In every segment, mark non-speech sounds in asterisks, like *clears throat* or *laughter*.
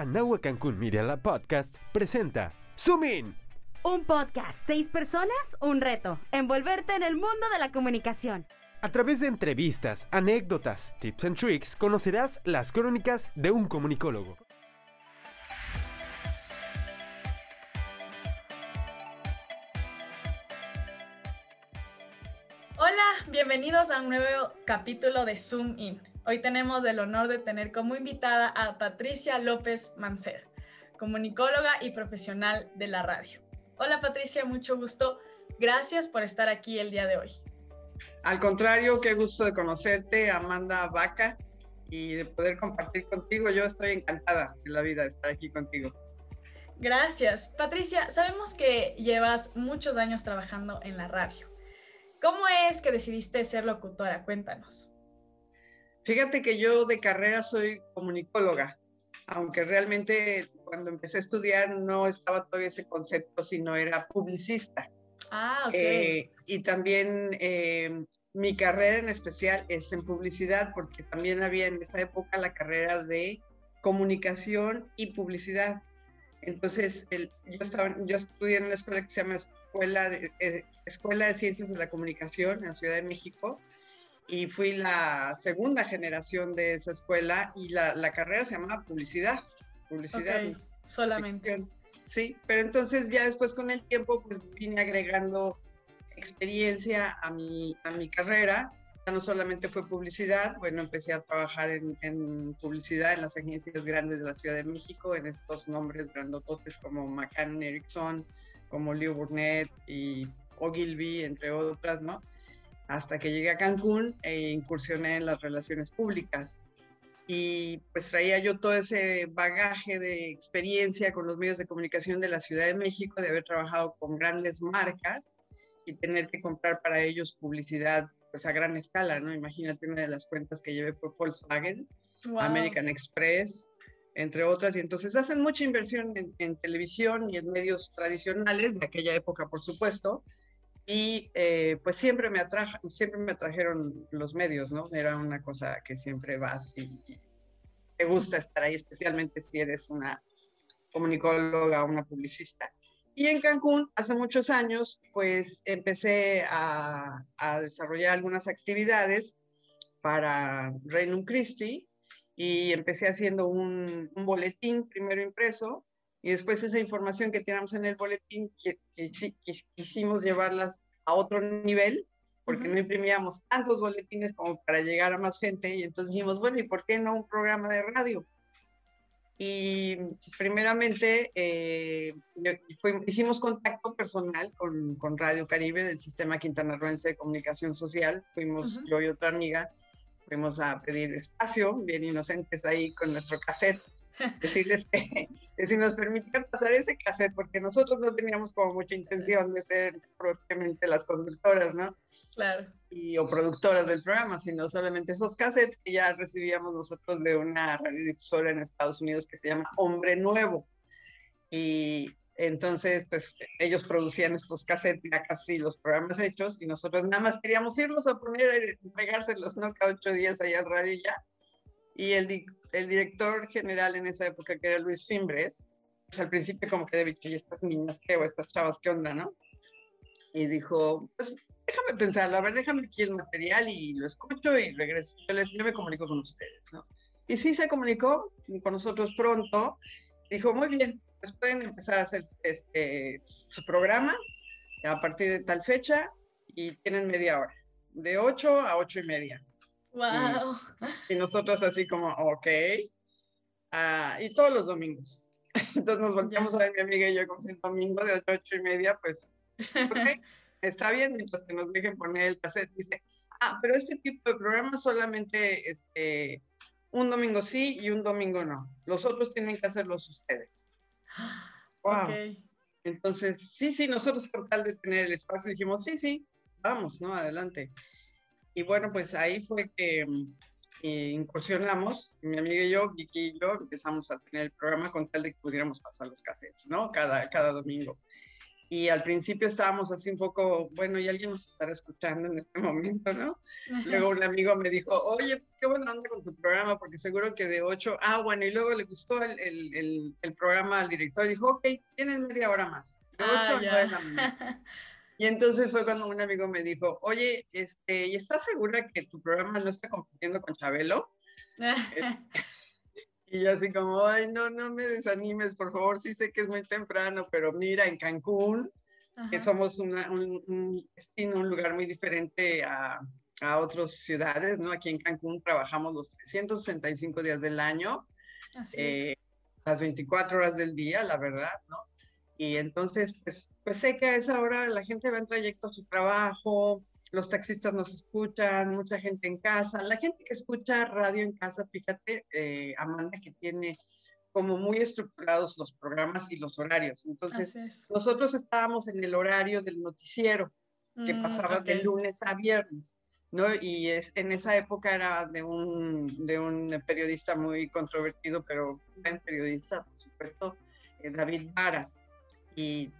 Anahua Cancún Media Lab Podcast presenta Zoom In. Un podcast, seis personas, un reto. Envolverte en el mundo de la comunicación. A través de entrevistas, anécdotas, tips and tricks, conocerás las crónicas de un comunicólogo. Hola, bienvenidos a un nuevo capítulo de Zoom In. Hoy tenemos el honor de tener como invitada a Patricia López Mancera, comunicóloga y profesional de la radio. Hola Patricia, mucho gusto. Gracias por estar aquí el día de hoy. Al contrario, qué gusto de conocerte, Amanda Vaca, y de poder compartir contigo. Yo estoy encantada de la vida de estar aquí contigo. Gracias. Patricia, sabemos que llevas muchos años trabajando en la radio. ¿Cómo es que decidiste ser locutora? Cuéntanos. Fíjate que yo de carrera soy comunicóloga, aunque realmente cuando empecé a estudiar no estaba todavía ese concepto, sino era publicista. Ah, ok. Eh, y también eh, mi carrera en especial es en publicidad, porque también había en esa época la carrera de comunicación y publicidad. Entonces, el, yo, estaba, yo estudié en una escuela que se llama Escuela de, eh, escuela de Ciencias de la Comunicación en la Ciudad de México y fui la segunda generación de esa escuela y la, la carrera se llamaba publicidad. Publicidad. Ok, solamente. Sí, pero entonces ya después con el tiempo pues vine agregando experiencia a mi, a mi carrera. Ya no solamente fue publicidad, bueno, empecé a trabajar en, en publicidad en las agencias grandes de la Ciudad de México, en estos nombres grandototes como McCann Erickson, como Leo Burnett y Ogilvy, entre otras, ¿no? Hasta que llegué a Cancún e incursioné en las relaciones públicas. Y pues traía yo todo ese bagaje de experiencia con los medios de comunicación de la Ciudad de México, de haber trabajado con grandes marcas y tener que comprar para ellos publicidad pues a gran escala, ¿no? Imagínate una de las cuentas que llevé fue Volkswagen, Wow. American Express, entre otras, y entonces hacen mucha inversión en, en, televisión y en medios tradicionales de aquella época, por supuesto, y eh, pues siempre me, atraja, siempre me atrajeron los medios, ¿no? Era una cosa que siempre vas y, y te gusta estar ahí, especialmente si eres una comunicóloga o una publicista. Y en Cancún, hace muchos años, pues empecé a, a desarrollar algunas actividades para Reino Christi y empecé haciendo un, un, boletín primero impreso y después esa información que teníamos en el boletín que, que, que quisimos llevarlas a otro nivel porque uh -huh. no imprimíamos tantos boletines como para llegar a más gente y entonces dijimos, bueno, ¿y por qué no un programa de radio? Y primeramente eh, fue, hicimos contacto personal con, con, Radio Caribe del Sistema Quintanarroense de Comunicación Social. Fuimos uh -huh. yo y otra amiga, fuimos a pedir espacio, bien inocentes ahí con nuestro cassette, decirles que, *laughs* que, si nos permitían pasar ese cassette, porque nosotros no teníamos como mucha intención de ser propiamente las conductoras, ¿no? Claro. Y, o productoras del programa, sino solamente esos cassettes que ya recibíamos nosotros de una radiodifusora en Estados Unidos que se llama Hombre Nuevo. Y entonces, pues ellos producían estos cassettes, ya casi los programas hechos, y nosotros nada más queríamos irlos a poner, pegárselos, ¿no? Cada ocho días allá al radio y ya. Y el, el director general en esa época, que era Luis Fimbres, pues al principio como que de ¿y estas niñas qué? O estas chavas, ¿qué onda, no? Y dijo, pues déjame pensarlo, a ver, déjame aquí el material y lo escucho y regreso. Yo, les, yo me comunico con ustedes, ¿no? Y sí se comunicó con nosotros pronto. Dijo, muy bien, pues pueden empezar a hacer este, su programa a partir de tal fecha y tienen media hora, de 8 a 8 y media. Wow. Y, y nosotros así como, ok. Uh, y todos los domingos. *laughs* Entonces nos volteamos a ver mi amiga y yo como si el domingo de 8 a 8 y media, pues, ok, *laughs* está bien, mientras que nos dejen poner el cassette. Dice, ah, pero este tipo de programas solamente este, un domingo sí y un domingo no. Los otros tienen que hacerlos ustedes. *gasps* Wow. Okay. Entonces, sí, sí, nosotros con tal de tener el espacio dijimos, sí, sí, vamos, ¿no? Adelante. Y bueno, pues ahí fue que eh, incursionamos, mi amiga y yo, Vicky y yo, empezamos a tener el programa con tal de que pudiéramos pasar los cassettes, ¿no? Cada, cada domingo. y al principio estábamos así un poco, bueno, y alguien nos estará escuchando en este *laughs* momento, ¿no? Luego un amigo me dijo, oye, pues qué buena onda con tu programa, porque seguro que de 8, ah, bueno, y luego le gustó el, el, el, programa al director y dijo, ok, tienes media hora más, de 8 ah, a 9 de la mañana. *laughs* Y entonces fue cuando un amigo me dijo, oye, este, ¿y estás segura que tu programa no está compitiendo con Chabelo? *laughs* Y yo así como, ay, no, no me desanimes, por favor, sí sé que es muy temprano, pero mira, en Cancún, que somos un, destino, un lugar muy diferente a, a otras ciudades, ¿no? Aquí en Cancún trabajamos los 365 días del año, eh, las 24 horas del día, la verdad, ¿no? Y entonces, pues, pues sé que a esa hora la gente va en trayecto a su trabajo, los taxistas nos escuchan, mucha gente en casa, la gente que escucha radio en casa, fíjate, eh, Amanda, que tiene como muy estructurados los programas y los horarios. Entonces, nosotros estábamos en el horario del noticiero, que mm, pasaba de lunes a viernes, ¿no? Y es, en esa época era de un, de un periodista muy controvertido, pero un periodista, por supuesto, eh, David Vara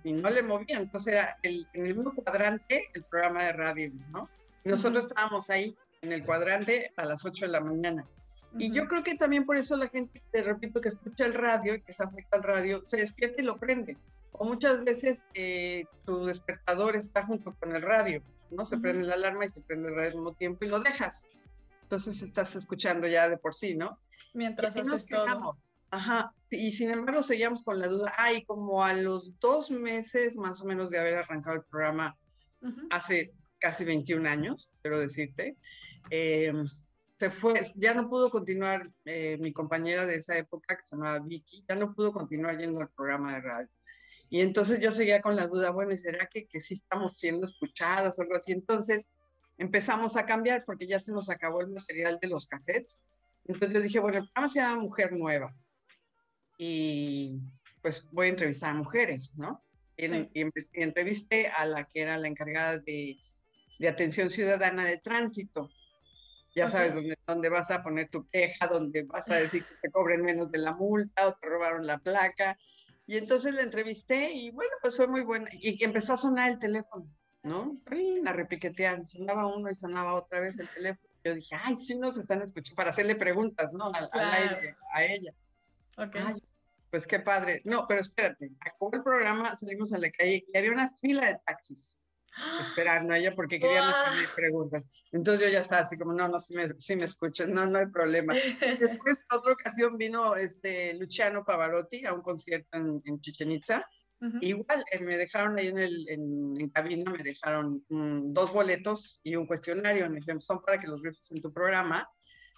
y, no le movía. Entonces era el, en el mismo cuadrante el programa de radio, ¿no? Y nosotros estábamos ahí en el cuadrante a las 8 de la mañana. Y yo creo que también por eso la gente, te repito, que escucha el radio y que se afecta al radio, se despierta y lo prende. O muchas veces eh, tu despertador está junto con el radio, ¿no? Se prende la alarma y se prende el radio al mismo tiempo y lo dejas. Entonces estás escuchando ya de por sí, ¿no? Mientras haces todo. Ajá, y sin embargo seguíamos con la duda. Ay, como a los dos meses más o menos de haber arrancado el programa hace casi 21 años, quiero decirte, em, se fue, ya no pudo continuar eh, mi compañera de esa época que se llamaba Vicky, ya no pudo continuar yendo al programa de radio. Y entonces yo seguía con la duda, bueno, ¿será que, que sí estamos siendo escuchadas o algo así? Entonces empezamos a cambiar porque ya se nos acabó el material de los cassettes. Entonces yo dije, bueno, el programa se llama Mujer Nueva y pues voy a entrevistar a mujeres, ¿no? Y, entrevisté a la que era la encargada de, de atención ciudadana de tránsito. Ya sabes dónde, dónde vas a poner tu queja, dónde vas a decir que te cobren menos de la multa o te robaron la placa. Y entonces la entrevisté y bueno, pues fue muy buena. Y empezó a sonar el teléfono, ¿no? A repiquetear. Sonaba uno y sonaba otra vez el teléfono. Yo dije, ay, sí nos están escuchando para hacerle preguntas, ¿no? Al, aire, a ella. Okay pues qué padre. No, pero espérate, acabó el programa, salimos a la calle y había una fila de taxis esperando a ella porque querían hacerle preguntas. Entonces yo ya estaba así como, no, no, si me, si me escuchan, no, no hay problema. *laughs* Después, otra ocasión vino este Luciano Pavarotti a un concierto en, en Chichen Itza. Igual, eh, me dejaron ahí en, el, en, cabina, me dejaron mm, dos boletos y un cuestionario. Me dijeron, son para que los rifes en tu programa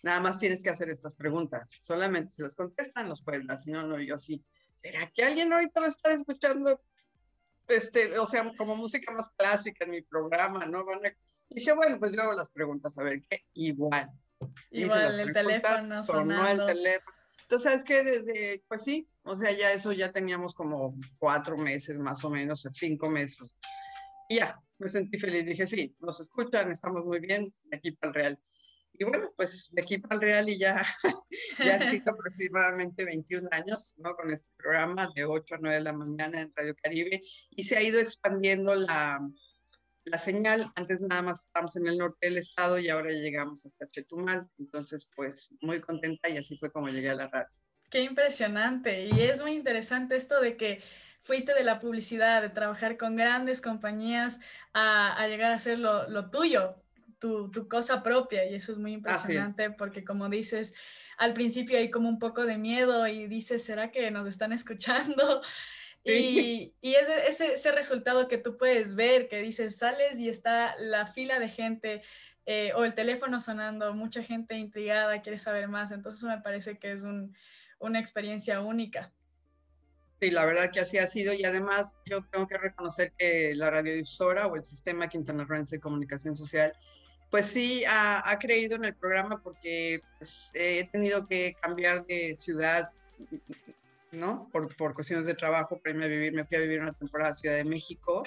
Nada más tienes que hacer estas preguntas. Solamente si las contestan, los puedes dar. Si no, no, yo sí. ¿Será que alguien ahorita va a estar escuchando, este, o sea, como música más clásica en mi programa, ¿no? dije, bueno, pues yo hago las preguntas, a ver qué. Igual. Igual, el teléfono sonó el teléfono. Entonces, ¿sabes qué? Desde, pues sí, o sea, ya eso ya teníamos como cuatro meses más o menos, cinco meses. Y ya, me sentí feliz. Dije, sí, nos escuchan, estamos muy bien, aquí para el Real. Y bueno, pues de aquí para el Real y ya, *laughs* ya han sido *laughs* aproximadamente 21 años, ¿no? Con este programa de 8 a 9 de la mañana en Radio Caribe y se ha ido expandiendo la, la señal. Antes nada más estábamos en el norte del estado y ahora llegamos hasta Chetumal. Entonces, pues muy contenta y así fue como llegué a la radio. Qué impresionante. Y es muy interesante esto de que fuiste de la publicidad, de trabajar con grandes compañías, a, a llegar a hacer lo, lo, tuyo, tu, cosa propia y eso es muy impresionante porque como dices, al principio hay como un poco de miedo y dices, ¿será que nos están escuchando? *laughs* Y, y ese, ese, ese, resultado que tú puedes ver, que dices, sales y está la fila de gente eh, o el teléfono sonando, mucha gente intrigada, quiere saber más, entonces me parece que es un, una experiencia única. Sí, la verdad que así ha sido y además yo tengo que reconocer que la radiodifusora o el sistema quintanarroense de comunicación social pues sí ha, creído en el programa porque pues, he tenido que cambiar de ciudad, ¿no? Por, por cuestiones de trabajo, para irme a vivir, me fui a vivir una temporada a Ciudad de México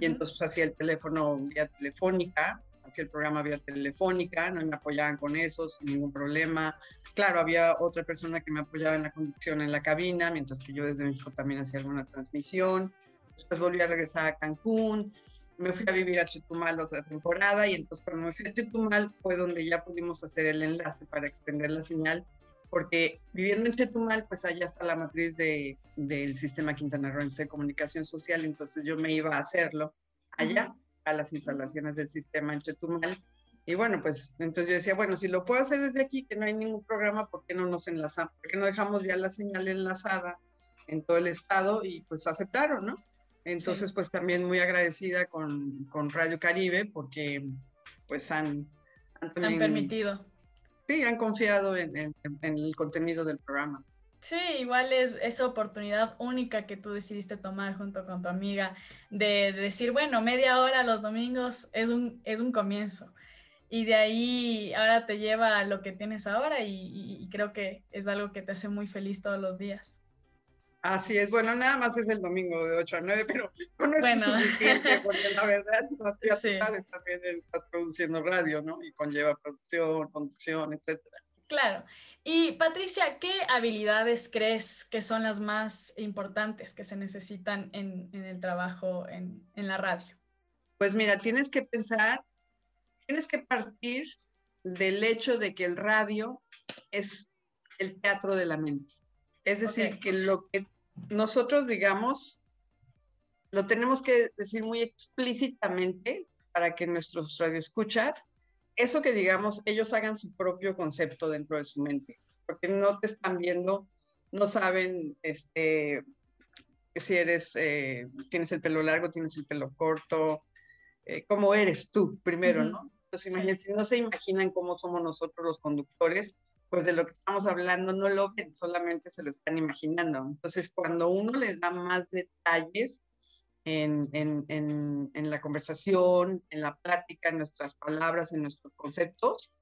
y entonces pues, hacía el teléfono vía telefónica, hacía el programa vía telefónica, no me apoyaban con eso sin ningún problema. Claro, había otra persona que me apoyaba en la conducción en la cabina, mientras que yo desde México también hacía alguna transmisión. después volví a regresar a Cancún, me fui a vivir a Chetumal otra temporada y entonces cuando me fui a Chetumal fue donde ya pudimos hacer el enlace para extender la señal, porque viviendo en Chetumal, pues allá está la matriz de, del sistema Quintana Roo de comunicación social, entonces yo me iba a hacerlo allá, a las instalaciones del sistema en Chetumal. Y bueno, pues entonces yo decía, bueno, si lo puedo hacer desde aquí, que no hay ningún programa, ¿por qué no nos enlazamos? ¿Por qué no dejamos ya la señal enlazada en todo el estado? Y pues aceptaron, ¿no? Entonces, pues también muy agradecida con, con, Radio Caribe porque pues han, han, permitido. Sí, han confiado en, en, el contenido del programa. Sí, igual es esa oportunidad única que tú decidiste tomar junto con tu amiga de, decir, bueno, media hora los domingos es un, es un comienzo. Y de ahí ahora te lleva a lo que tienes ahora y, y creo que es algo que te hace muy feliz todos los días. Así es, bueno, nada más es el domingo de 8 a 9, pero eso es suficiente, porque la verdad, no te sí. también estás produciendo radio, ¿no? Y conlleva producción, conducción, etcétera. Claro. Y Patricia, ¿qué habilidades crees que son las más importantes que se necesitan en, en el trabajo en, en la radio? Pues mira, tienes que pensar, tienes que partir del hecho de que el radio es el teatro de la mente. Es decir, que lo que nosotros, digamos, lo tenemos que decir muy explícitamente para que nuestros radioescuchas, eso que digamos, ellos hagan su propio concepto dentro de su mente, porque no te están viendo, no saben este, si eres, eh, tienes el pelo largo, tienes el pelo corto, eh, cómo eres tú primero, ¿no? Entonces, imagínense, no se imaginan cómo somos nosotros los conductores, pues de lo que estamos hablando no lo ven, solamente se lo están imaginando. Entonces, cuando uno les da más detalles en, en, en, en la conversación, en la plática, en nuestras palabras, en nuestros conceptos,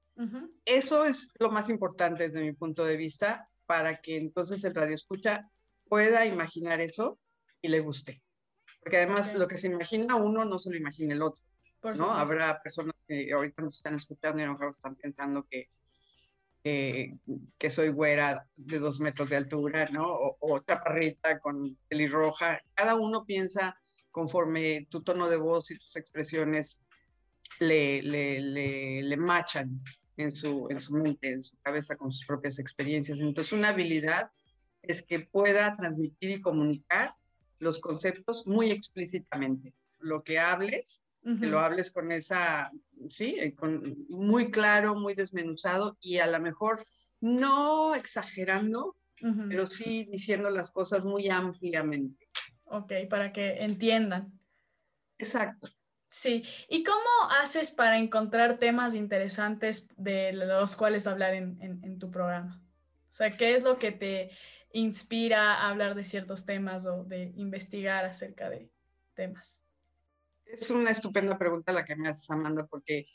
eso es lo más importante desde mi punto de vista para que entonces el radio escucha pueda imaginar eso y le guste. Porque además lo que se imagina uno no se lo imagina el otro. ¿no? Habrá personas que ahorita nos están escuchando y a lo mejor están pensando que que soy güera de dos metros de altura, ¿no? O, o chaparrita con pelirroja. Cada uno piensa conforme tu tono de voz y tus expresiones le, le, le, le machan en su, en su mente, en su cabeza con sus propias experiencias. Entonces, una habilidad es que pueda transmitir y comunicar los conceptos muy explícitamente. Lo que hables que lo hables con esa, sí, eh, con, muy claro, muy desmenuzado y a lo mejor no exagerando, pero sí diciendo las cosas muy ampliamente. Ok, para que entiendan. Exacto. Sí, ¿y cómo haces para encontrar temas interesantes de los cuales hablar en, en, tu programa? O sea, ¿qué es lo que te inspira a hablar de ciertos temas o de investigar acerca de temas? Es una estupenda pregunta la que me haces, Amanda, porque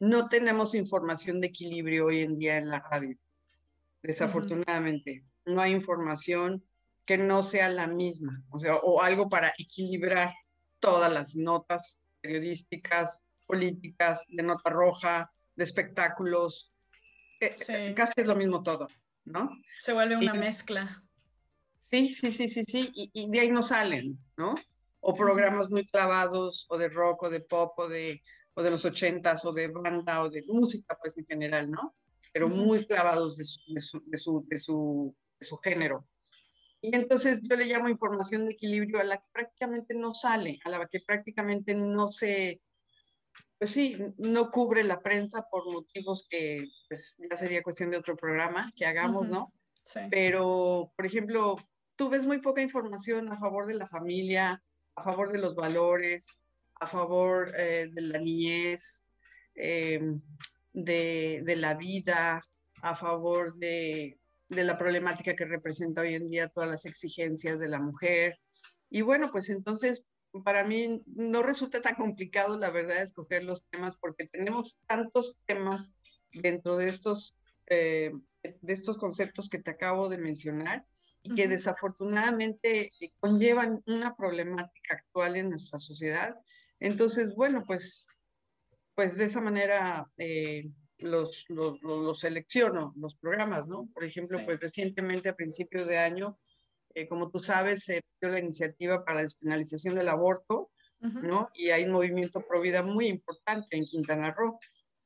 no tenemos información de equilibrio hoy en día en la radio. Desafortunadamente, no hay información que no sea la misma, o sea, o algo para equilibrar todas las notas periodísticas, políticas, de nota roja, de espectáculos. Eh, eh, casi es lo mismo todo, ¿no? Se vuelve una mezcla. Sí, sí, sí, sí, sí, y, y de ahí no salen, ¿no? O programas muy clavados, o de rock, o de pop, o de, o de los ochentas, o de banda, o de música, pues en general, ¿no? Pero muy clavados de su, de su, de su, de su, de su género. Y entonces yo le llamo información de equilibrio a la que prácticamente no sale, a la que prácticamente no se, pues sí, no cubre la prensa por motivos que pues ya sería cuestión de otro programa que hagamos, ¿no? Sí. Pero, por ejemplo, tú ves muy poca información a favor de la familia, a favor de los valores, a favor eh, de la niñez, eh, de, de, la vida, a favor de, de, la problemática que representa hoy en día todas las exigencias de la mujer. Y bueno, pues entonces para mí no resulta tan complicado, la verdad, escoger los temas porque tenemos tantos temas dentro de estos, eh, de estos conceptos que te acabo de mencionar y que desafortunadamente eh, conllevan una problemática actual en nuestra sociedad. Entonces, bueno, pues, pues de esa manera eh, los, los, los, selecciono, los programas, ¿no? Por ejemplo, pues recientemente a principios de año eh, como tú sabes, se dio la iniciativa para la despenalización del aborto, ¿no? Y hay un movimiento pro vida muy importante en Quintana Roo.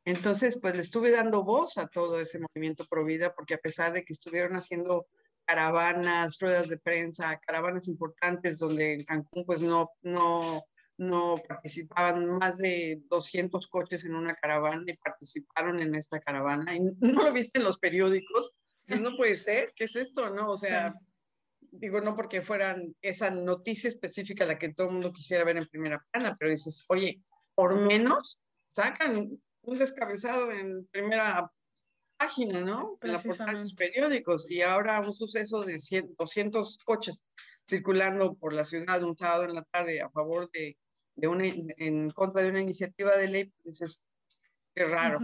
Entonces, pues le estuve dando voz a todo ese movimiento pro vida, porque a pesar de que estuvieron haciendo caravanas, ruedas de prensa, caravanas importantes donde en Cancún pues no, no, no participaban más de 200 coches en una caravana y participaron en esta caravana. Y *laughs* no lo viste en los periódicos. No puede ser, ¿qué es esto? No, o sea, digo, no porque fueran esa noticia específica la que todo el mundo quisiera ver en primera plana, pero dices, oye, por menos sacan un descabezado en primera página, ¿no? En la portada de los periódicos. Y ahora un suceso de 200 coches circulando por la ciudad un sábado en la tarde a favor de, de una, en contra de una iniciativa de ley, pues dices, qué raro.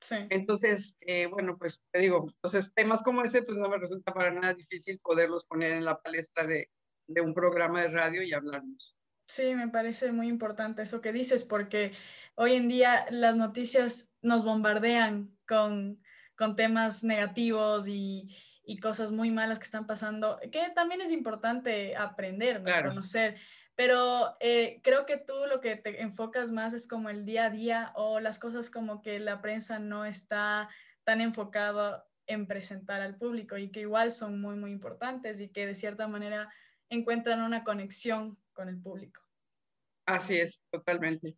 sí. Entonces, eh, bueno, pues te digo, entonces temas como ese, pues no me resulta para nada difícil poderlos poner en la palestra de, de un programa de radio y hablarnos. Sí, me parece muy importante eso que dices, porque hoy en día las noticias nos bombardean con, con temas negativos y, y, cosas muy malas que están pasando, que también es importante aprender, conocer. Pero eh, creo que tú lo que te enfocas más es como el día a día o las cosas como que la prensa no está tan enfocado en presentar al público y que igual son muy, muy importantes y que de cierta manera encuentran una conexión con el público. Así es, totalmente.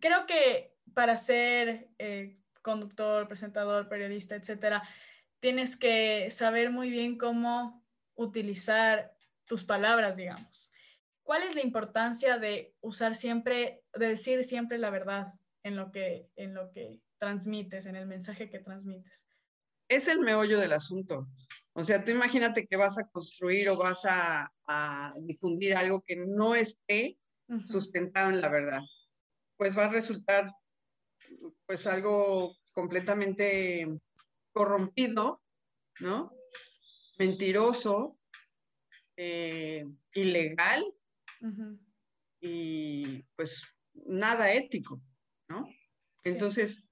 Creo que para ser eh, conductor, presentador, periodista, etcétera, tienes que saber muy bien cómo utilizar tus palabras, digamos. ¿Cuál es la importancia de usar siempre, de decir siempre la verdad en lo que, en lo que transmites, en el mensaje que transmites? Es el meollo del asunto. O sea, tú imagínate que vas a construir o vas a, difundir algo que no esté sustentado en la verdad. Pues va a resultar pues algo completamente corrompido, ¿no? Mentiroso, eh, ilegal y pues nada ético, ¿no? Entonces,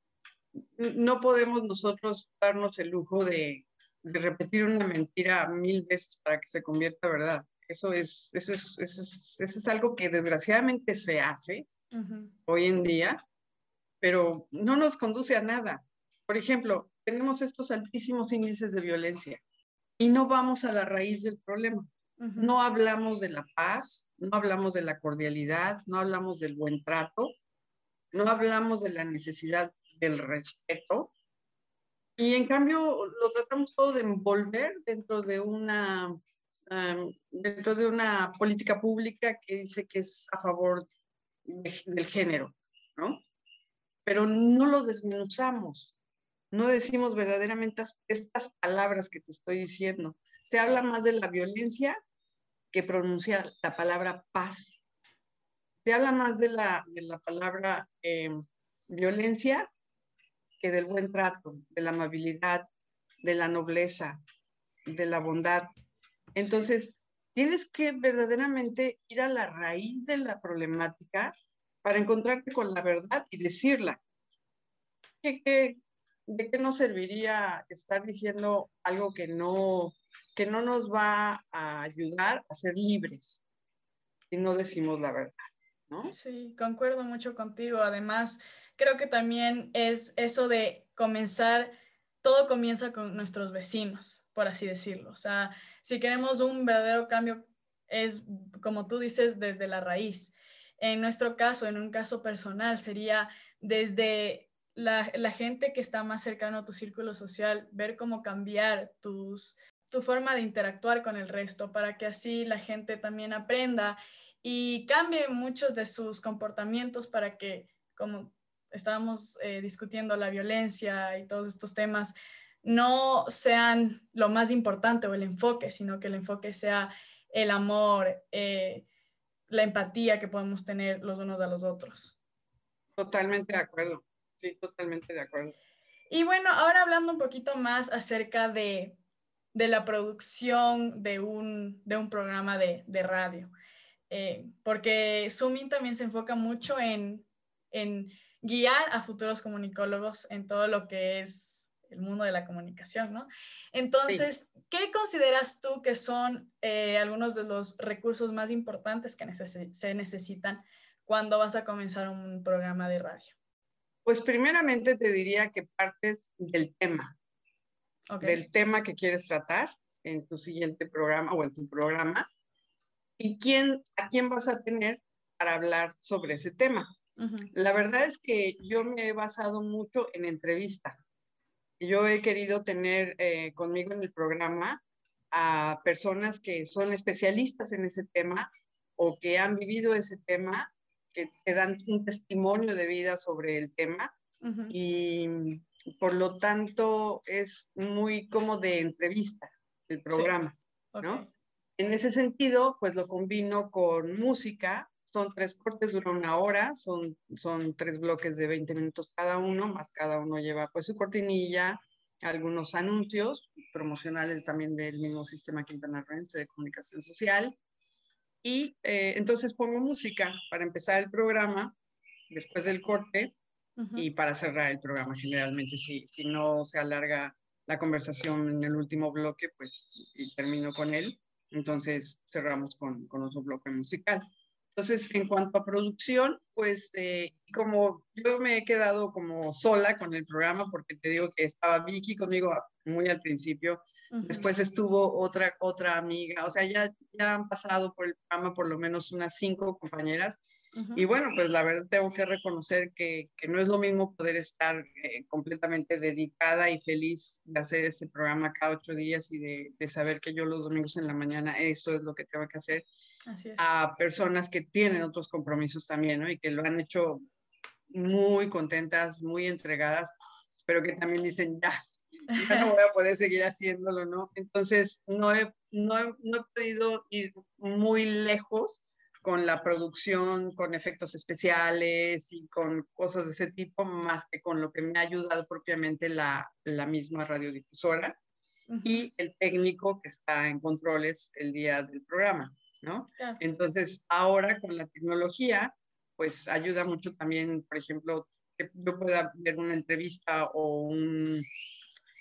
no podemos nosotros darnos el lujo de, de repetir una mentira mil veces para que se convierta en verdad. Eso es, eso es, eso es, eso es algo que desgraciadamente se hace hoy en día, pero no nos conduce a nada. Por ejemplo, tenemos estos altísimos índices de violencia y no vamos a la raíz del problema. No hablamos de la paz, no hablamos de la cordialidad, no hablamos del buen trato, no hablamos de la necesidad del respeto, y en cambio lo tratamos todo de envolver dentro de una, dentro de una política pública que dice que es a favor del género, ¿no? Pero no lo desmenuzamos, no decimos verdaderamente estas palabras que te estoy diciendo. Se habla más de la violencia que pronuncia la palabra paz. Se habla más de la, de la palabra em, violencia que del buen trato, de la amabilidad, de la nobleza, de la bondad. Entonces, tienes que verdaderamente ir a la raíz de la problemática para encontrarte con la verdad y decirla. ¿Qué, de qué nos serviría estar diciendo algo que no, que no nos va a ayudar a ser libres si no decimos la verdad? ¿no? Sí, concuerdo mucho contigo. Además, creo que también es eso de comenzar, todo comienza con nuestros vecinos, por así decirlo. O sea, si queremos un verdadero cambio, es, como tú dices, desde la raíz. En nuestro caso, en un caso personal, sería desde la, gente que está más cercano a tu círculo social, ver cómo cambiar tus, tu forma de interactuar con el resto para que así la gente también aprenda y cambie muchos de sus comportamientos para que, como estábamos eh, discutiendo la violencia y todos estos temas, no sean lo más importante o el enfoque, sino que el enfoque sea el amor, eh, la empatía que podemos tener los unos a los otros. Totalmente de acuerdo, sí, totalmente de acuerdo. Y bueno, ahora hablando un poquito más acerca de, de la producción de un, de un programa de, de radio, eh, porque Zooming también se enfoca mucho en, en guiar a futuros comunicólogos en todo lo que es el mundo de la comunicación, ¿no? Entonces, ¿qué consideras tú que son eh, algunos de los recursos más importantes que se necesitan cuando vas a comenzar un programa de radio? Pues primeramente te diría que partes del tema, del tema que quieres tratar en tu siguiente programa o en tu programa y quién, a quién vas a tener para hablar sobre ese tema. La verdad es que yo me he basado mucho en entrevista. Yo he querido tener eh, conmigo en el programa a personas que son especialistas en ese tema o que han vivido ese tema, que te dan un testimonio de vida sobre el tema y por lo tanto es muy como de entrevista el programa, ¿no? En ese sentido, pues lo combino con música, son tres cortes, dura una hora, son, son tres bloques de 20 minutos cada uno, más cada uno lleva pues su cortinilla, algunos anuncios promocionales también del mismo sistema Quintana Roo de comunicación social. Y eh, entonces pongo música para empezar el programa, después del corte, y para cerrar el programa generalmente, si, si no se alarga la conversación en el último bloque, pues y termino con él. Entonces cerramos con, con otro bloque musical. Entonces, en cuanto a producción, pues eh, como yo me he quedado como sola con el programa, porque te digo que estaba Vicky conmigo muy al principio, después estuvo otra, otra amiga, o sea, ya, ya han pasado por el programa por lo menos unas cinco compañeras, y bueno, pues la verdad tengo que reconocer que, que no es lo mismo poder estar eh, completamente dedicada y feliz de hacer ese programa cada ocho días y de, de, saber que yo los domingos en la mañana esto es lo que tengo que hacer a personas que tienen otros compromisos también, ¿no? Y que lo han hecho muy contentas, muy entregadas, pero que también dicen, ya, ya no voy a poder seguir haciéndolo, ¿no? Entonces, no he, no he, no he podido ir muy lejos con la producción, con efectos especiales y con cosas de ese tipo, más que con lo que me ha ayudado propiamente la, la misma radiodifusora y el técnico que está en controles el día del programa, ¿no? Entonces, ahora con la tecnología, pues ayuda mucho también, por ejemplo, que yo pueda ver una entrevista o un,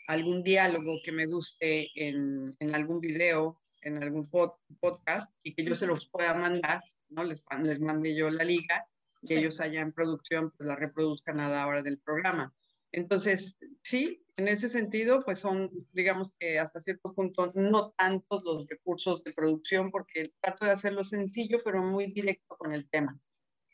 algún diálogo que me guste en, en algún video, en algún podcast y que yo se los pueda mandar ¿no? Les, les mande yo la liga y ellos allá en producción pues la reproduzcan a la hora del programa. Entonces, sí, en ese sentido, pues son, digamos que hasta cierto punto, no tantos los recursos de producción, porque trato de hacerlo sencillo, pero muy directo con el tema.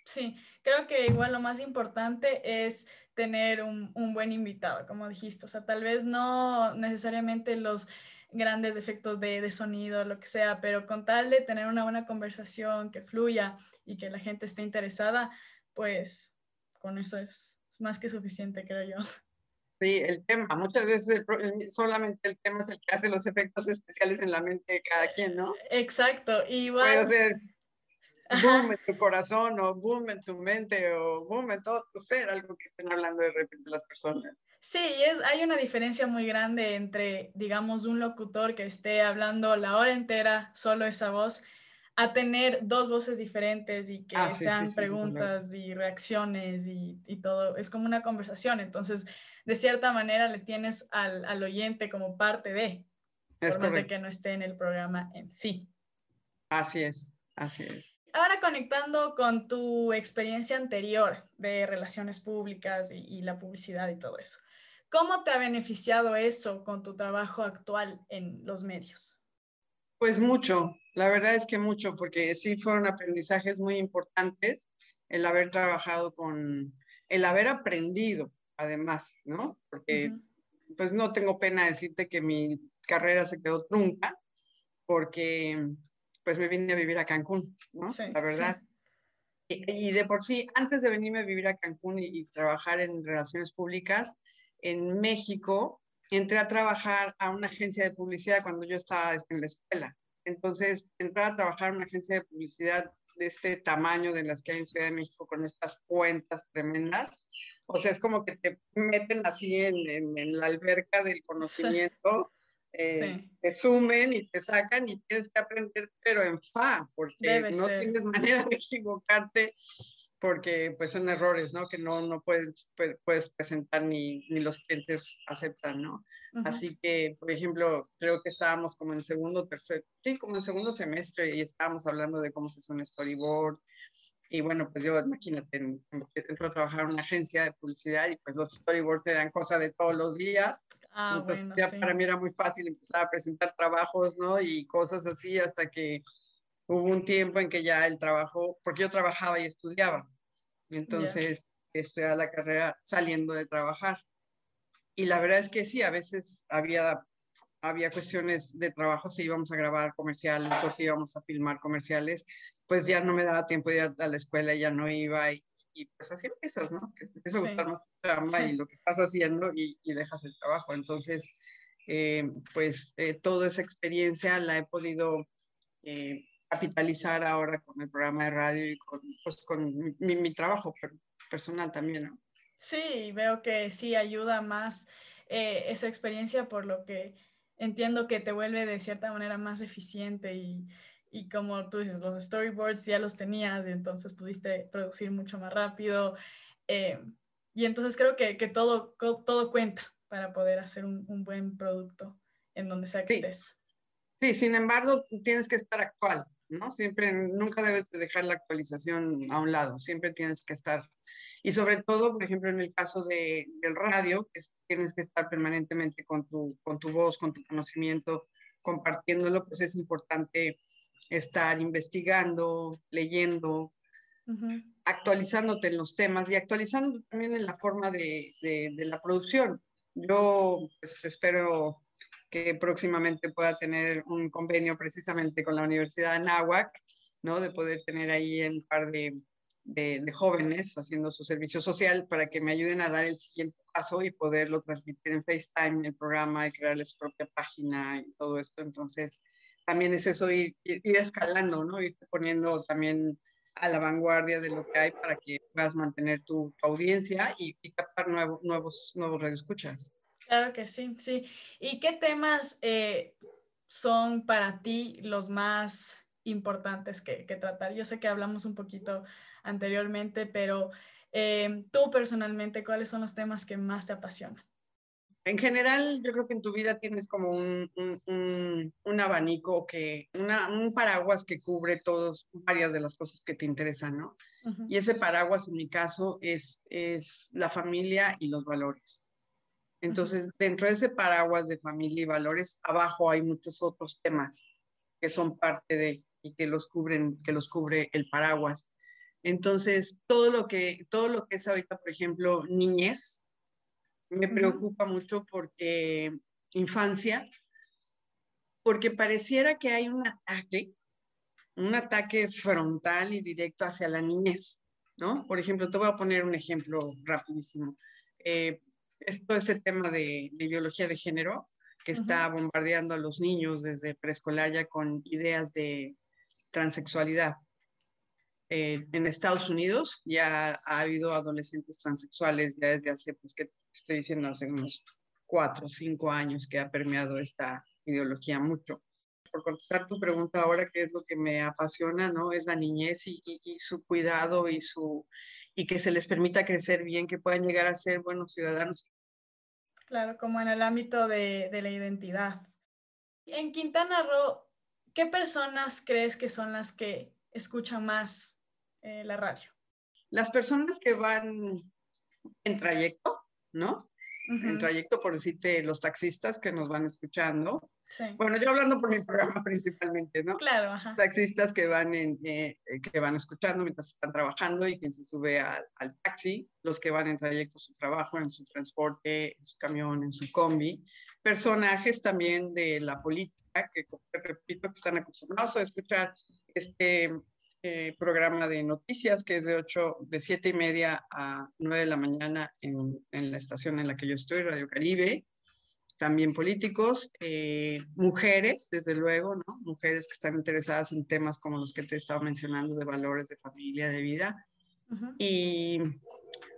Sí, creo que igual lo más importante es tener un, un buen invitado, como dijiste, o sea, tal vez no necesariamente los grandes efectos de, de, sonido, lo que sea, pero con tal de tener una buena conversación que fluya y que la gente esté interesada, pues con eso es, más que suficiente, creo yo. Sí, el tema, muchas veces solamente el tema es el que hace los efectos especiales en la mente de cada quien, ¿no? Exacto, igual. Puede ser boom en tu corazón o boom en tu mente o boom en todo tu ser, algo que estén hablando de repente las personas. Sí, es, hay una diferencia muy grande entre, digamos, un locutor que esté hablando la hora entera, solo esa voz, a tener dos voces diferentes y que ah, sean preguntas y reacciones y, y, todo. Es como una conversación. Entonces, de cierta manera, le tienes al, al oyente como parte de, es por de que no esté en el programa en sí. Así es, así es ahora conectando con tu experiencia anterior de relaciones públicas y, la publicidad y todo eso, ¿cómo te ha beneficiado eso con tu trabajo actual en los medios? Pues mucho, la verdad es que mucho, porque sí fueron aprendizajes muy importantes el haber trabajado con, el haber aprendido, además, ¿no? Porque pues no tengo pena decirte que mi carrera se quedó trunca, porque pues me vine a vivir a Cancún, ¿no? la verdad. Y, de por sí, antes de venirme a vivir a Cancún y, trabajar en relaciones públicas, en México, entré a trabajar a una agencia de publicidad cuando yo estaba en la escuela. Entonces, entrar a trabajar en una agencia de publicidad de este tamaño de las que hay en Ciudad de México con estas cuentas tremendas, o sea, es como que te meten así en, en, la alberca del conocimiento eh, te sumen y te sacan y tienes que aprender, pero en fa, porque no tienes *laughs* manera de equivocarte porque pues son errores, ¿no? Que no, no puedes, puedes presentar ni, ni los clientes aceptan, ¿no? Así que, por ejemplo, creo que estábamos como en segundo, tercer, sí, como en segundo semestre y estábamos hablando de cómo se hace un storyboard. Y bueno, pues yo, imagínate, entro a trabajar en una agencia de publicidad y pues los storyboards eran cosa de todos los días. Ah, Entonces, ya para mí era muy fácil empezar a presentar trabajos, ¿no? Y cosas así hasta que hubo un tiempo en que ya el trabajo, porque yo trabajaba y estudiaba. Entonces, estoy a la carrera saliendo de trabajar. Y la verdad es que sí, a veces había, había cuestiones de trabajo, si íbamos a grabar comerciales o si íbamos a filmar comerciales, pues ya no me daba tiempo de ir a la escuela, ya no iba y, pues así empiezas, ¿no? Que empieza a gustar más tu chamba y lo que estás haciendo y, y dejas el trabajo. Entonces, eh, pues eh, toda esa experiencia la he podido eh, capitalizar ahora con el programa de radio y con, pues, con mi, mi trabajo personal también, ¿no? Sí, veo que sí ayuda más eh, esa experiencia por lo que entiendo que te vuelve de cierta manera más eficiente y, y, como tú dices, los storyboards ya los tenías y entonces pudiste producir mucho más rápido. Eh, y entonces creo que, que, todo, todo cuenta para poder hacer un, un buen producto en donde sea que estés. Sí, sin embargo, tienes que estar actual, ¿no? Siempre, nunca debes de dejar la actualización a un lado, siempre tienes que estar y sobre todo, por ejemplo, en el caso de, del radio, que tienes que estar permanentemente con tu, con tu voz, con tu conocimiento, compartiéndolo, pues es importante estar investigando, leyendo, actualizándote en los temas y actualizándote también en la forma de, de, de la producción. Yo pues, espero que próximamente pueda tener un convenio precisamente con la Universidad de Anáhuac, ¿no? De poder tener ahí un par de, de, jóvenes haciendo su servicio social para que me ayuden a dar el siguiente paso y poderlo transmitir en FaceTime, el programa, y crearles su propia página y todo esto. Entonces, también es eso, ir, ir, escalando, ¿no? Ir poniendo también a la vanguardia de lo que hay para que puedas mantener tu, audiencia y, captar nuevos nuevos, nuevos radioescuchas. Claro que sí, sí. ¿Y qué temas eh, son para ti los más importantes que, que, tratar? Yo sé que hablamos un poquito anteriormente, pero eh, tú personalmente, ¿cuáles son los temas que más te apasionan? En general, yo creo que en tu vida tienes como un, un, abanico, que, un paraguas que cubre todos, varias de las cosas que te interesan, ¿no? Y ese paraguas, en mi caso, es, es la familia y los valores. Entonces, dentro de ese paraguas de familia y valores, abajo hay muchos otros temas que son parte de y que los cubren, que los cubre el paraguas. Entonces, todo lo que, todo lo que es ahorita, por ejemplo, niñez, me preocupa mucho porque infancia, porque pareciera que hay un ataque, un ataque frontal y directo hacia la niñez, ¿no? Por ejemplo, te voy a poner un ejemplo rapidísimo. Eh, todo este tema de, ideología de género que está bombardeando a los niños desde preescolar ya con ideas de transexualidad. Eh, en Estados Unidos ya ha habido adolescentes transexuales ya desde hace, pues, que estoy diciendo, hace unos cuatro o cinco años que ha permeado esta ideología mucho. Por contestar tu pregunta ahora, ¿qué es lo que me apasiona? ¿no? Es la niñez y, su cuidado y, su, y que se les permita crecer bien, que puedan llegar a ser buenos ciudadanos. Claro, como en el ámbito de, de la identidad. En Quintana Roo, ¿qué personas crees que son las que escuchan más eh, la radio? Las personas que van en trayecto, ¿no? En trayecto, por decirte, los taxistas que nos van escuchando. Sí. Bueno, yo hablando por mi programa *laughs* principalmente, ¿no? Claro, ajá. Taxistas que van, en, eh, que van escuchando mientras están trabajando y quien se sube al taxi, los que van en trayecto a su trabajo, en su transporte, en su camión, en su combi. Personajes también de la política que, repito, que están acostumbrados a escuchar este eh, programa de noticias que es de 8, de 7 y media a 9 de la mañana en, en, la estación en la que yo estoy, Radio Caribe. También políticos, eh, mujeres, desde luego, ¿no? Mujeres que están interesadas en temas como los que te he estado mencionando, de valores de familia, de vida. Y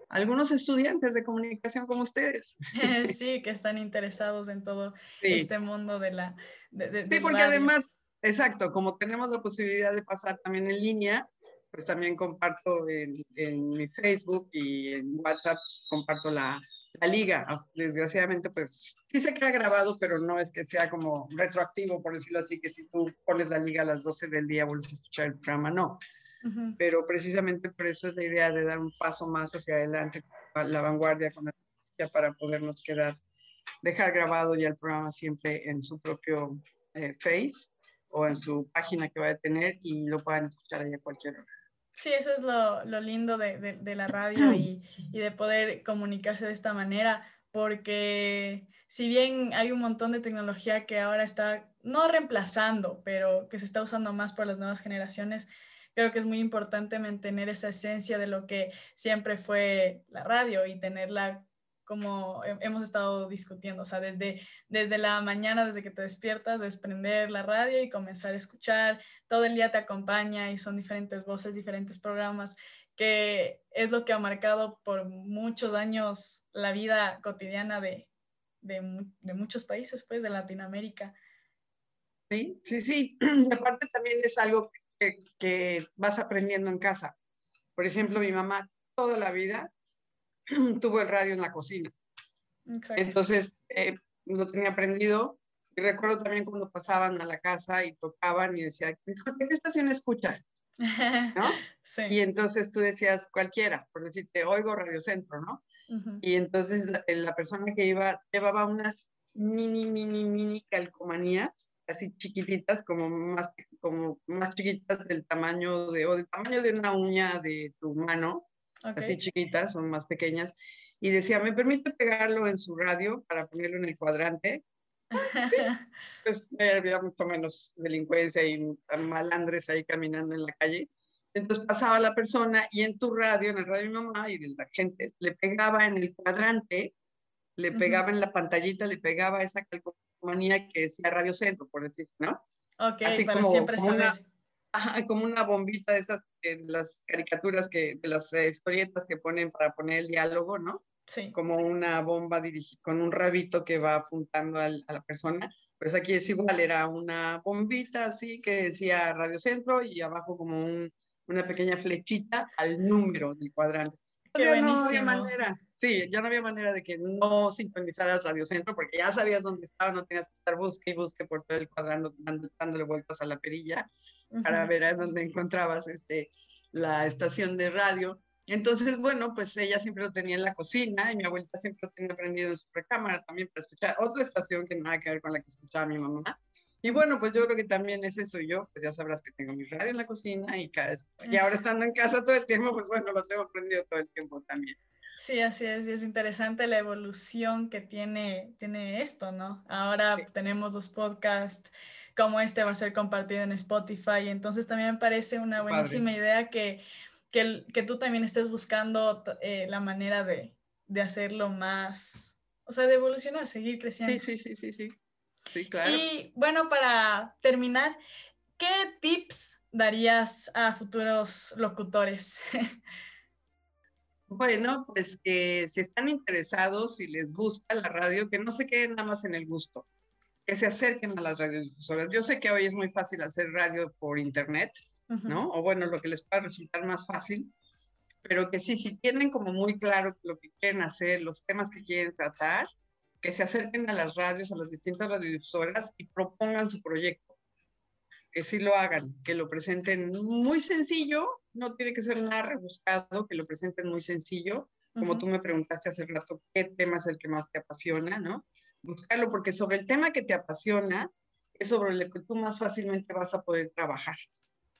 algunos estudiantes de comunicación como ustedes. *laughs* *laughs* Sí, que están interesados en todo este mundo de la... De, sí, porque además Exacto, como tenemos la posibilidad de pasar también en línea, pues también comparto en, en mi Facebook y en WhatsApp, comparto la, la liga. Ah, desgraciadamente, pues sí se queda grabado, pero no es que sea como retroactivo, por decirlo así, que si tú pones la liga a las 12 del día vuelves a escuchar el programa, no. Pero precisamente por eso es la idea de dar un paso más hacia adelante, la vanguardia con la para podernos quedar, dejar grabado ya el programa siempre en su propio eh, Face o en su página que va a tener y lo puedan escuchar ahí a cualquier hora. Sí, eso es lo, lo lindo de, de, de, la radio *clears throat* y, y, de poder comunicarse de esta manera, porque si bien hay un montón de tecnología que ahora está, no reemplazando, pero que se está usando más por las nuevas generaciones, creo que es muy importante mantener esa esencia de lo que siempre fue la radio y tenerla como hemos estado discutiendo, o sea, desde, desde la mañana, desde que te despiertas, desprender la radio y comenzar a escuchar, todo el día te acompaña y son diferentes voces, diferentes programas, que es lo que ha marcado por muchos años la vida cotidiana de, de, muchos países, pues, de Latinoamérica. Sí, sí, sí. *clears throat* Aparte también es algo que, que vas aprendiendo en casa. Por ejemplo, mi mamá toda la vida *clears throat* tuvo el radio en la cocina. Entonces, eh, lo tenía aprendido. Y recuerdo también cuando pasaban a la casa y tocaban y decía, ¿qué estación escucha? *laughs* ¿No? Sí. Y entonces tú decías cualquiera, por decirte, oigo Radio Centro, ¿no? Y entonces la, la, persona que iba llevaba unas mini, mini, mini calcomanías, así chiquititas, como más, como más chiquitas del tamaño de, o del tamaño de una uña de tu mano, okay. así chiquitas, son más pequeñas, y decía, ¿me permite pegarlo en su radio para ponerlo en el cuadrante? Sí, *laughs* pues eh, había mucho menos delincuencia y malandres ahí caminando en la calle. Entonces pasaba la persona y en tu radio, en el radio de mi mamá y de la gente, le pegaba en el cuadrante, le pegaba uh -huh. en la pantallita, le pegaba esa calcomanía que decía Radio Centro, por decir, ¿no? Ok, Así para como, siempre como una, ajá, como una bombita de esas, de las caricaturas, que, de las historietas que ponen para poner el diálogo, ¿no? Sí. Como una bomba dirigida con un rabito que va apuntando al, a la persona. Pues aquí es igual, era una bombita así que decía Radio Centro y abajo como un, una pequeña flechita al número del cuadrante. Qué ya no había manera, sí, ya no había manera de que no sintonizaras Radio Centro porque ya sabías dónde estaba, no tenías que estar busque y busque por todo el cuadrante, dándole vueltas a la perilla uh -huh. para ver a dónde encontrabas este, la estación de radio. Entonces, bueno, pues ella siempre lo tenía en la cocina y mi abuelita siempre lo tenía prendido en su recámara también para escuchar otra estación que nada que ver con la que escuchaba mi mamá. Y bueno, pues yo creo que también es eso yo, pues ya sabrás que tengo mi radio en la cocina y, cada vez, y ahora estando en casa todo el tiempo, pues bueno, lo tengo prendido todo el tiempo también. Sí, así es, y es interesante la evolución que tiene, tiene esto, ¿no? Ahora sí. tenemos los podcasts, como este va a ser compartido en Spotify, entonces también me parece una buenísima Padre. idea que que, que tú también estés buscando eh, la manera de, de, hacerlo más, o sea, de evolucionar, seguir creciendo. Sí, sí, sí, sí, sí. Sí, claro. Y bueno, para terminar, ¿qué tips darías a futuros locutores? *laughs* Bueno, pues que si están interesados, si les gusta la radio, que no se queden nada más en el gusto, que se acerquen a las radiodifusoras. Yo sé que hoy es muy fácil hacer radio por internet, uh -huh. ¿no? O bueno, lo que les pueda resultar más fácil, pero que sí, si tienen como muy claro lo que quieren hacer, los temas que quieren tratar, que se acerquen a las radios, a las distintas radiodifusoras y propongan su proyecto. Que sí lo hagan, que lo presenten muy sencillo, no tiene que ser nada rebuscado, que lo presenten muy sencillo, como uh -huh. tú me preguntaste hace rato, ¿qué tema es el que más te apasiona, no? Buscarlo, porque sobre el tema que te apasiona es sobre el que tú más fácilmente vas a poder trabajar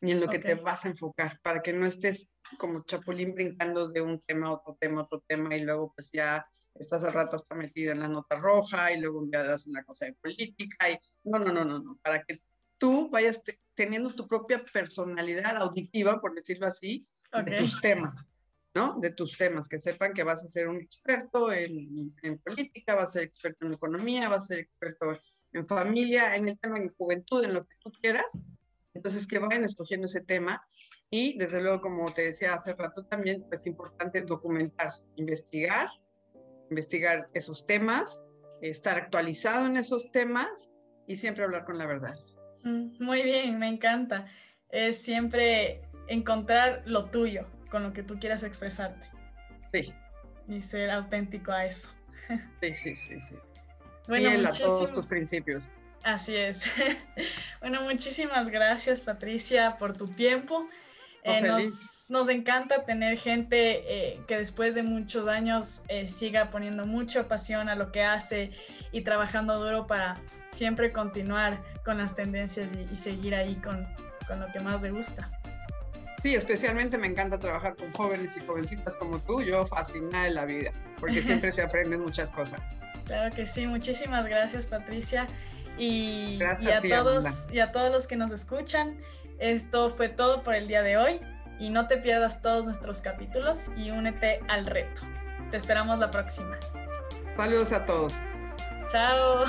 y en lo okay. que te vas a enfocar, para que no estés como chapulín brincando de un tema a otro tema, otro tema, y luego pues ya estás al rato hasta metida en la nota roja, y luego ya das una cosa de política, y no, no, no, no, no, para que tú vayas te teniendo tu propia personalidad auditiva, por decirlo así, okay. de tus temas, ¿no? De tus temas, que sepan que vas a ser un experto en, política, vas a ser experto en economía, vas a ser experto en familia, en el tema de juventud, en lo que tú quieras, entonces, que vayan escogiendo ese tema y, desde luego, como te decía hace rato también, pues es importante documentarse, investigar, investigar esos temas, estar actualizado en esos temas y siempre hablar con la verdad. Mm, muy bien, me encanta. Es siempre encontrar lo tuyo, con lo que tú quieras expresarte. Sí. Y ser auténtico a eso. Sí, sí, sí, sí. Bueno, a todos tus principios. Así es. *laughs* bueno, muchísimas gracias Patricia por tu tiempo. Eh, nos, nos, encanta tener gente eh, que después de muchos años eh, siga poniendo mucha pasión a lo que hace y trabajando duro para siempre continuar con las tendencias y, y seguir ahí con, con lo que más le gusta. Sí, especialmente me encanta trabajar con jóvenes y jovencitas como tú, yo fascinada de la vida, porque siempre se aprenden muchas cosas. Claro que sí, muchísimas gracias Patricia y, y a, todos y a todos los que nos escuchan. Esto fue todo por el día de hoy y no te pierdas todos nuestros capítulos y únete al reto. Te esperamos la próxima. Saludos a todos. Chao.